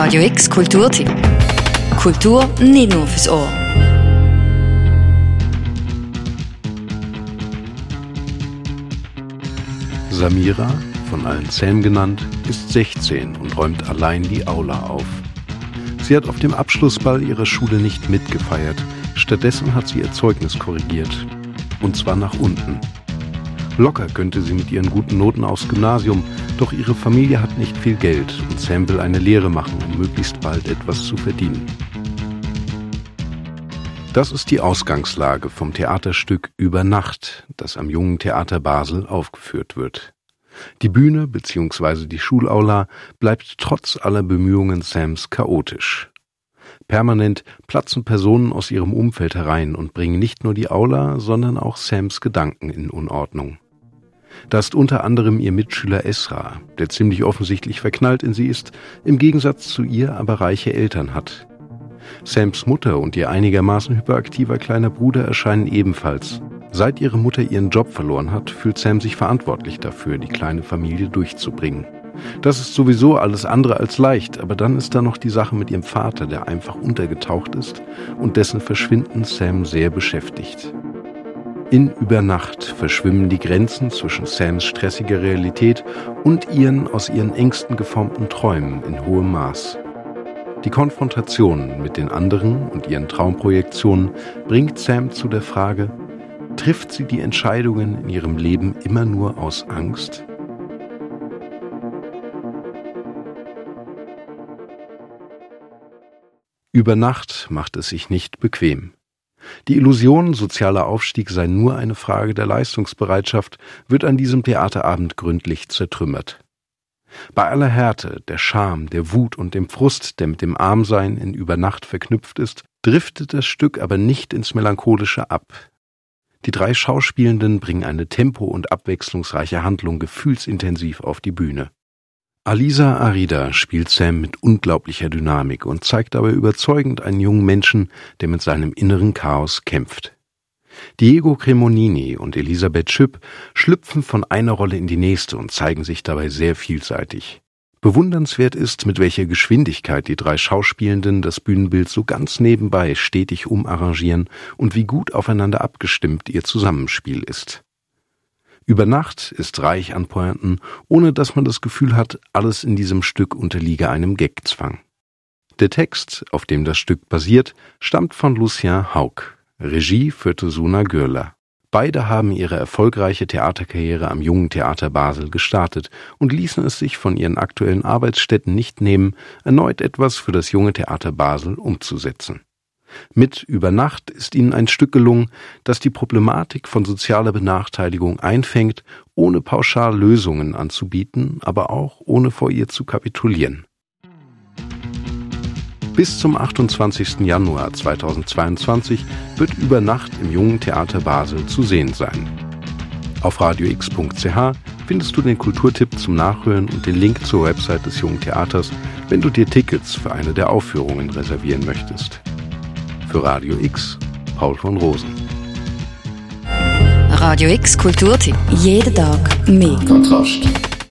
Radio X Kulturtipp. Kultur nicht nur fürs Ohr. Samira, von allen Sam genannt, ist 16 und räumt allein die Aula auf. Sie hat auf dem Abschlussball ihrer Schule nicht mitgefeiert. Stattdessen hat sie ihr Zeugnis korrigiert. Und zwar nach unten. Locker könnte sie mit ihren guten Noten aufs Gymnasium, doch ihre Familie hat nicht viel Geld und Sam will eine Lehre machen, um möglichst bald etwas zu verdienen. Das ist die Ausgangslage vom Theaterstück Über Nacht, das am Jungen Theater Basel aufgeführt wird. Die Bühne bzw. die Schulaula bleibt trotz aller Bemühungen Sams chaotisch. Permanent platzen Personen aus ihrem Umfeld herein und bringen nicht nur die Aula, sondern auch Sams Gedanken in Unordnung. Da ist unter anderem ihr Mitschüler Esra, der ziemlich offensichtlich verknallt in sie ist, im Gegensatz zu ihr aber reiche Eltern hat. Sams Mutter und ihr einigermaßen hyperaktiver kleiner Bruder erscheinen ebenfalls. Seit ihre Mutter ihren Job verloren hat, fühlt Sam sich verantwortlich dafür, die kleine Familie durchzubringen. Das ist sowieso alles andere als leicht, aber dann ist da noch die Sache mit ihrem Vater, der einfach untergetaucht ist und dessen Verschwinden Sam sehr beschäftigt. In Übernacht verschwimmen die Grenzen zwischen Sams stressiger Realität und ihren aus ihren Ängsten geformten Träumen in hohem Maß. Die Konfrontation mit den anderen und ihren Traumprojektionen bringt Sam zu der Frage, trifft sie die Entscheidungen in ihrem Leben immer nur aus Angst? Über Nacht macht es sich nicht bequem. Die Illusion, sozialer Aufstieg sei nur eine Frage der Leistungsbereitschaft, wird an diesem Theaterabend gründlich zertrümmert. Bei aller Härte, der Scham, der Wut und dem Frust, der mit dem Armsein in Übernacht verknüpft ist, driftet das Stück aber nicht ins Melancholische ab. Die drei Schauspielenden bringen eine tempo- und abwechslungsreiche Handlung gefühlsintensiv auf die Bühne. Alisa Arida spielt Sam mit unglaublicher Dynamik und zeigt dabei überzeugend einen jungen Menschen, der mit seinem inneren Chaos kämpft. Diego Cremonini und Elisabeth Schüpp schlüpfen von einer Rolle in die nächste und zeigen sich dabei sehr vielseitig. Bewundernswert ist, mit welcher Geschwindigkeit die drei Schauspielenden das Bühnenbild so ganz nebenbei stetig umarrangieren und wie gut aufeinander abgestimmt ihr Zusammenspiel ist. Über Nacht ist reich an Pointen, ohne dass man das Gefühl hat, alles in diesem Stück unterliege einem Gagzwang. Der Text, auf dem das Stück basiert, stammt von Lucien Haug. Regie führte Suna Gürler. Beide haben ihre erfolgreiche Theaterkarriere am Jungen Theater Basel gestartet und ließen es sich von ihren aktuellen Arbeitsstätten nicht nehmen, erneut etwas für das Junge Theater Basel umzusetzen. Mit Über Nacht ist ihnen ein Stück gelungen, das die Problematik von sozialer Benachteiligung einfängt, ohne pauschal Lösungen anzubieten, aber auch ohne vor ihr zu kapitulieren. Bis zum 28. Januar 2022 wird über Nacht im Jungen Theater Basel zu sehen sein. Auf radiox.ch findest du den Kulturtipp zum Nachhören und den Link zur Website des Jungen Theaters, wenn du dir Tickets für eine der Aufführungen reservieren möchtest. Für Radio X, Paul von Rosen. Radio X Kulturtipp. Jeden Tag mehr. Kontrast.